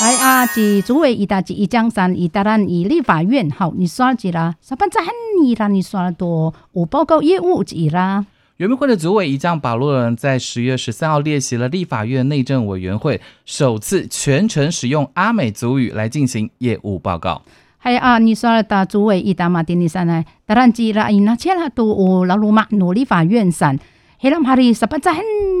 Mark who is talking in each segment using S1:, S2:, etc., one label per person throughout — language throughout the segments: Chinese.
S1: 哎啊，是主委一大吉一江山一大兰一立法院好，你刷几啦？上班在你啦，你刷多我报告业务几啦？
S2: 原民会的主委一将保罗人在十月十三号列席了立法院内政委员会首次全程使用阿美族语来进行业务报告。
S1: 系啊，你说的主委一大马丁尼山呢？当然记啦，伊那切拉都有老鲁马努立法院山。黑人哈里十八在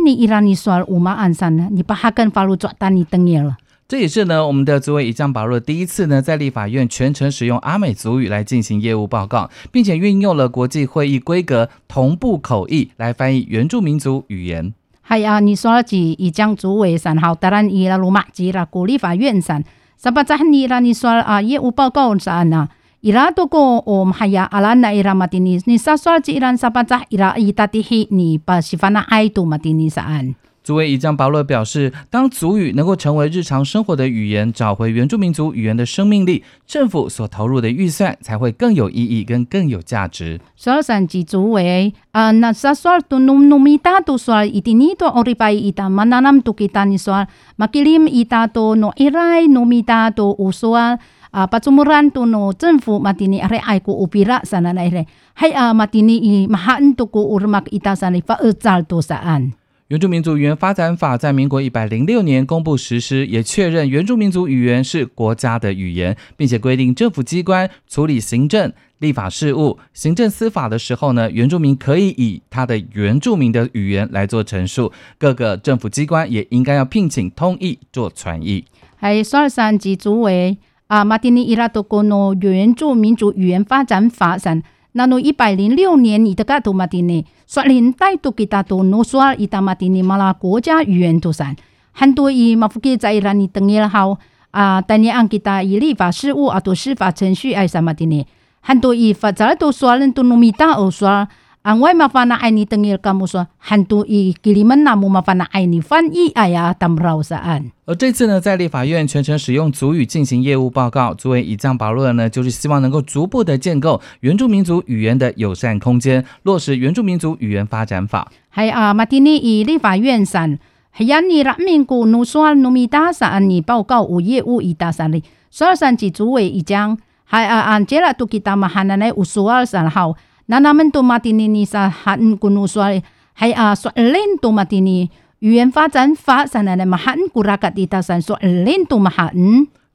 S1: 你伊拉你说五马鞍山呢？你把哈根法律抓单你登业了。
S2: 这也是呢，我们的主委一将保罗第一次呢，在立法院全程使用阿美族语来进行业务报告，并且运用了国际会议规格同步口译来翻译原住民族语言。
S1: 系啊，你说的是一将主委山好，当然伊拉鲁马吉啦，国立法院山。十八在你啦，你说啊，业务报告啥呢？伊拉都个我们还呀，阿拉那伊拉马丁尼，你啥说伊拉十八在伊拉伊达底希，你把西方那爱都马丁尼啥安？
S2: 作为一将保罗表示，当族语能够成为日常生活的语言，找回原住民族语言的生命力，政府所投入的预算才会更有意义跟更有价值。
S1: 说三级主委啊，那啥说都努努米达都说一定尼多奥利拜伊达马那南都给达你说马吉林伊达都努伊来努米达都无说啊，把中木兰都努政府马蒂尼阿爱国乌比拉 sana na ire hay ah matini i mahaan to ko urmak ita sana fa uzal to saan
S2: 原住民族语言发展法在民国一百零六年公布实施，也确认原住民族语言是国家的语言，并且规定政府机关处理行政、立法事务、行政司法的时候呢，原住民可以以他的原住民的语言来做陈述。各个政府机关也应该要聘请通译做传译。
S1: 系索尔山及主委啊，马丁尼伊拉多国诺原住民族语言发展法上。那侬一百零六年，伊的噶多马蒂尼，率领带都给他多诺说伊达马蒂尼马拉国家语言都山，很多伊马福给在伊拉尼等也好啊，但你按给他伊立法事务啊，多司法程序爱啥马蒂尼，很多伊法在都说人都努米达欧说。安外麻烦那爱你等于跟我说，很多伊给你们那么麻烦那爱你翻译哎呀，当不着啥案。
S2: 而这次呢，在立法院全程使用族语进行业务报告，作为以藏保论呢，就是希望能够逐步的建构原住民族语言的友善空间，落实原住民族语言发展法。
S1: 还啊，马蒂尼以立法院上，系让你人民古努说努米达啥案你报告无业务以达啥哩，所以上级主委一讲，系啊按这啦都给他们喊来来无所尔上好。那他们都马蒂尼尼 sa han kuno soal hay a so len to matini 语言发展法上来的嘛汉古拉格蒂达山说 len to 嘛汉。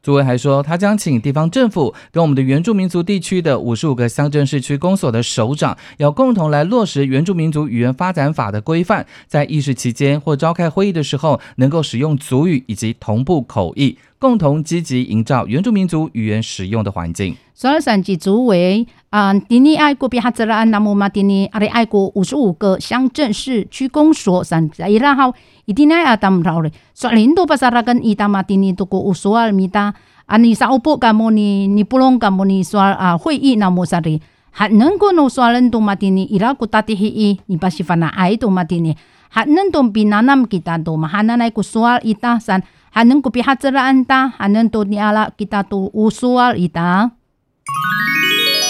S2: 朱伟还说，他将请地方政府跟我们的原住民族地区的五十五个乡镇市区公所的首长，要共同来落实原住民族语言发展法的规范，在议事期间或召开会议的时候，能够使用族语以及同步口译，共同积极营造原住民族语言使用的环境。
S1: 所以上级主为啊，迪尼爱国比哈泽拉安纳姆马迪尼阿里爱国五十五个乡镇市区公所上在伊拉好。一定要当老嘞，说领导把啥那跟伊达马蒂尼都过无所谓米达，啊你啥不干么你你不弄干么你说啊会议那么啥的，还能够弄说领导马蒂尼伊拉古达的会议，你把西法那爱都马蒂尼，还能懂比那那么给他多嘛，还能来个说伊达山，还能够比哈泽拉安达，还能多尼阿拉给他多无所谓伊达。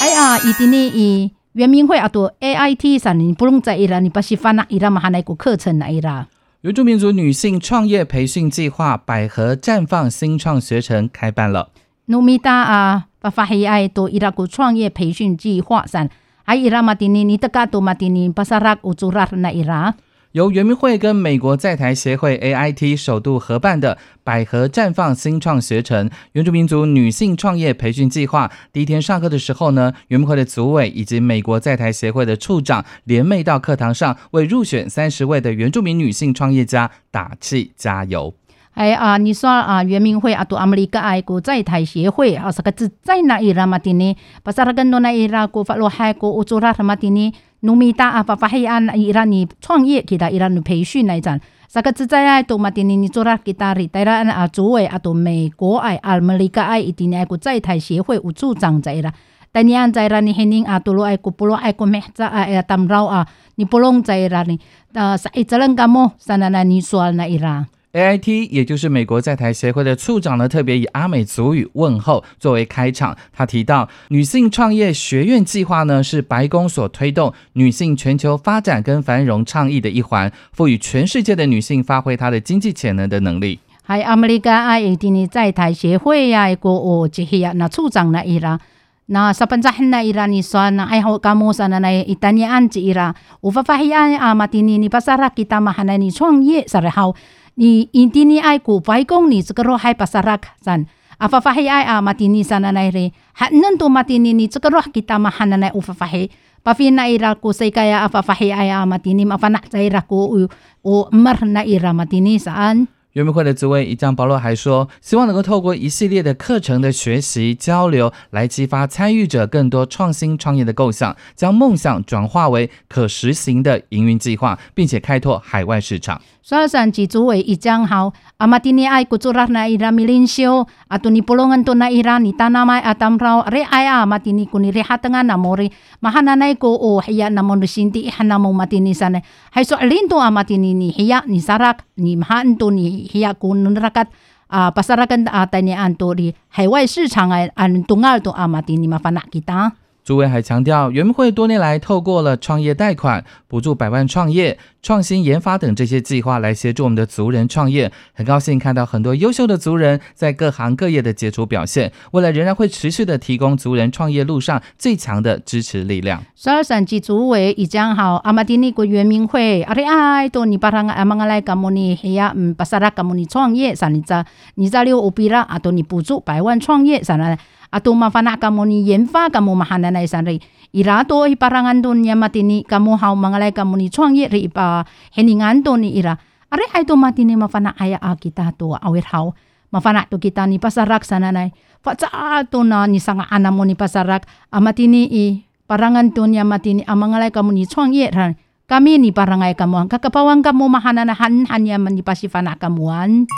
S1: 哎呀，一定呢伊原民会啊多 A I T 上你不用在伊拉，你把西方那伊拉嘛还来个课程来伊拉。
S2: 原住民族女性创业培训计划“百合绽放新创学程”开办了。
S1: 努米达啊，巴发黑爱多伊拉古创业培训计划上，还伊拉马蒂尼尼德加多马蒂尼巴萨拉乌祖拉那伊拉。
S2: 由圆明会跟美国在台协会 AIT 首度合办的“百合绽放新创学程”原住民族女性创业培训计划，第一天上课的时候呢，圆明会的组委以及美国在台协会的处长联袂到课堂上，为入选三十位的原住民女性创业家打气加油。
S1: 哎啊，你说啊，圆明会啊，都阿美利爱国在台协会啊，是个字在哪伊拉马蒂尼，巴萨拉跟诺那伊拉国法罗海国乌祖拉马蒂尼。农民大啊，发发黑暗，伊让你创业，给他伊让你培训那一种。啥个自在爱多嘛？点尼你做啦，给他里带了啊，组委啊，多美国爱、阿美利加爱，一定爱个在台协会有助长在啦。但你安在啦，你肯定啊，多罗爱个不罗爱个咩？咋啊？要打扰啊？你不弄在啦？你呃，啥一责任感冒？啥那那你说那伊啦？
S2: AIT，也就是美国在台协会的处长呢，特别以阿美族语问候作为开场。他提到，女性创业学院计划呢，是白宫所推动女性全球发展跟繁荣倡议的一环，赋予全世界的女性发挥她的经济潜能的能力。
S1: 还阿美利加 AIT 呢，在台协会呀、国务及系呀，那处长那伊拉。那十分钟那伊拉尼说，那爱好干么啥那那伊丹尼安吉伊拉，无法发现阿马蒂尼尼巴萨拉吉他马哈那尼创业啥的好。你印第尼爱古白宫，你这个罗海巴萨拉卡山，阿发发黑爱阿马蒂尼山那那里，还恁多马蒂尼，你这个罗吉达马汉那那乌发发黑，巴菲那伊拉古世界阿发发黑爱阿马蒂尼，阿发那在伊拉古乌乌马那伊拉马蒂尼山。
S2: 圆明会的主委伊将保罗还说，希望能够透过一系列的课程的学习交流，来激发参与者更多创新创业的构想，将梦想转化为可实行的营运计划，并且开拓海外市场。
S1: 所以上级主委一将好，阿马蒂尼爱古做拉那伊拉米林修，阿杜尼布隆恩多那伊拉尼达那麦阿当绕瑞爱阿马蒂尼古尼瑞哈登安那莫瑞，马哈那奈古哦嘿呀那莫的心地哈那莫马蒂尼 sana，还说林多阿马蒂尼尼嘿呀尼萨拉尼马哈多尼嘿呀古努拉卡。啊，巴萨拉根啊，带你按多的海外市场啊，按东尔多阿马蒂尼麻烦那给他。
S2: 朱委还强调，圆明会多年来透过了创业贷款、补助百万创业、创新研发等这些计划来协助我们的族人创业。很高兴看到很多优秀的族人在各行各业的杰出表现。未来仍然会持续的提供族人创业路上最强的支持力量。
S1: 十二省级主委已将好，阿玛丁尼国圆明会，阿里爱多尼巴朗阿玛阿来甘姆尼黑呀，嗯，巴萨拉甘姆尼创业，三尼扎尼扎六乌比拉阿多尼补助百万创业，三来。Atau mafana kamu ni yenfa kamu mahana na isan ri. Irato i parangan don nya matini kamu hau mangalai kamu ni chuang ye ri pa. Heningan don ni ira. Are ai to matini mafana aya a kita to awir hau. Mafana to kita ni pasarak sana nai. Fa to na ni sanga anamo ni pasarak. Amatini i parangan don nya matini amangalai kamu ni chuang ye ran. Kami ni parangai kamu kakapawang kamu mahana na han han ya mani pasifana kamuan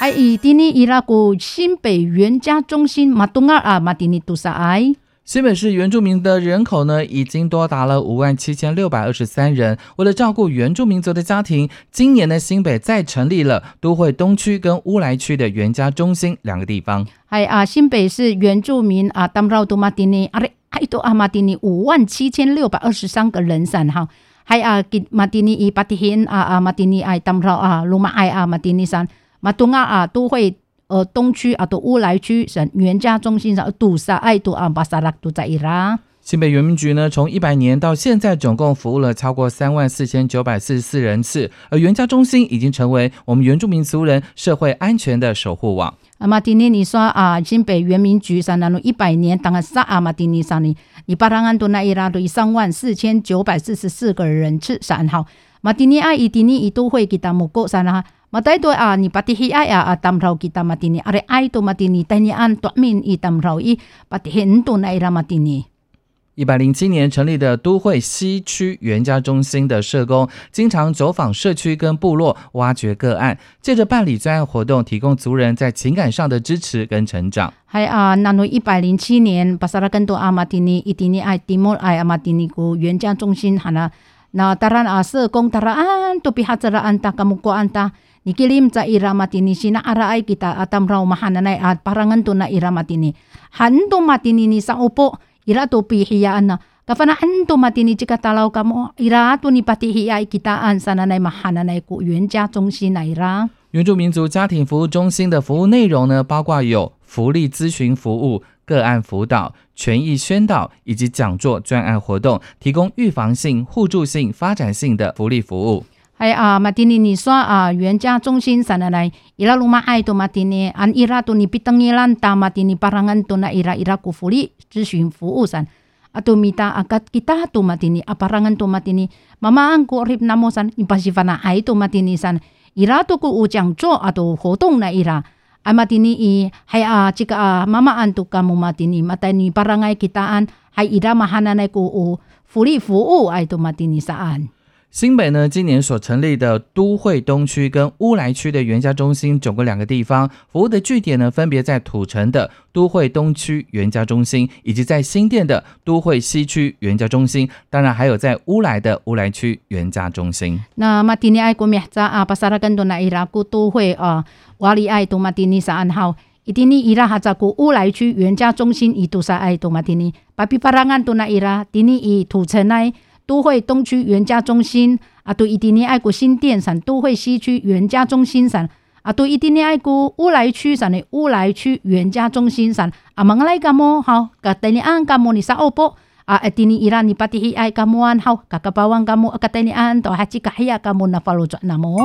S1: 哎，以今年伊拉古新北原家中心马东二啊，马蒂尼杜萨埃。
S2: 新北市原住民的人口呢，已经多达了五万七千六百二十三人。为了照顾原住民族的家庭，今年的新北再成立了都会东区跟乌来区的原家中心两个地方。
S1: 哎啊，新北市原住民啊，当绕杜马蒂尼阿里还多阿马蒂尼五万七千六百二十三个人散哈。还啊，给马蒂尼伊巴蒂 hin 啊啊马蒂尼爱当绕啊鲁马爱啊马蒂尼山。马东啊啊都会呃东区啊都乌来区省原家中心上杜萨爱杜阿巴萨拉堵在伊拉。
S2: 新北原民局呢，从一百年到现在，总共服务了超过三万四千九百四十四人次，而原家中心已经成为我们原住民族人社会安全的守护网。
S1: 阿马蒂尼，你说啊，新北原民局上那一百年，当个啥阿马蒂尼上呢？你巴当安多那伊拉都三万四千九百四十四个人次，三号马蒂尼阿伊蒂尼伊都会给他们过上啦。Matay to a ni patihi ay a tamraw kita matini are ay to matini tanyaan to min i tamraw i patihin to na ira matini
S2: 一百零七年成立的都会西区援家中心的社工，经常走访社区跟部落，挖掘个案，借着办理专案活动，提供族人在情感上的支持跟成长。
S1: 还啊，那诺一百零七年，巴萨拉根多阿马蒂尼伊蒂尼爱蒂莫爱阿马蒂尼古原家中心，哈那那当然啊，社工当然都比哈泽拉安达卡木过安达。Nikilim sa iramat ini sina araay kita atam raw mahananay at parangan to na iramat ini. Hando matini ni sa upo, ira to pihiyaan na. Kafana hando matini chika talaw kamo, ira to ni patihiyay kitaan sa nanay mahananay ko yun jia zongxin na ira.
S2: 原住民族家庭服务中心的服务内容呢，包括有福利咨询服务、个案辅导、权益宣导以及讲座、专案活动，提供预防性、互助性、发展性的福利服务。
S1: 还啊，马蒂尼你说啊，原家中心 sana na ira luma ai to matini an ira to ni pitangilan ta matini parangan to na ira ira ku fuli 咨询服务 san ato mita akat kita to matini aparangan to matini mama ang ko rip namo san ipasifana ai to matini san ira to ku ujang cho ato hodong na ira ay matini i hay a chika a mama an to kamu matini matani parangai kitaan hay ira mahana na ku fuli 服务 ay to matini saan
S2: 新北呢，今年所成立的都会东区跟乌来区的原家中心，总共两个地方服务的据点呢，分别在土城的都会东区原家中心，以及在新店的都会西区原家中心，当然还有在乌来的乌来区原家中心。
S1: 那马蒂尼爱国灭扎啊，巴萨拉根多那伊拉古都会啊，瓦里爱多马蒂尼萨安号。伊丁尼伊拉哈扎古乌来区原家中心伊杜萨爱多马蒂尼，巴比巴拉安多那伊拉丁尼伊土城奈都会东区原家中心啊，对伊丁尼爱国新店产都会西区原家中心产啊，对伊丁尼爱国乌来区产的乌来区原家中心产啊，蒙来干么好？噶等你安干么你啥欧波？啊，一丁尼伊拉尼巴蒂伊爱干么安好？噶个巴王干么？噶等你安都还几个黑呀干么那发罗转那么？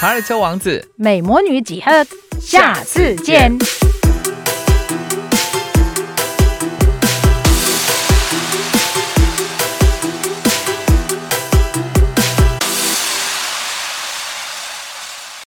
S2: 查尔丘王子，
S1: 美魔女几何？下次见。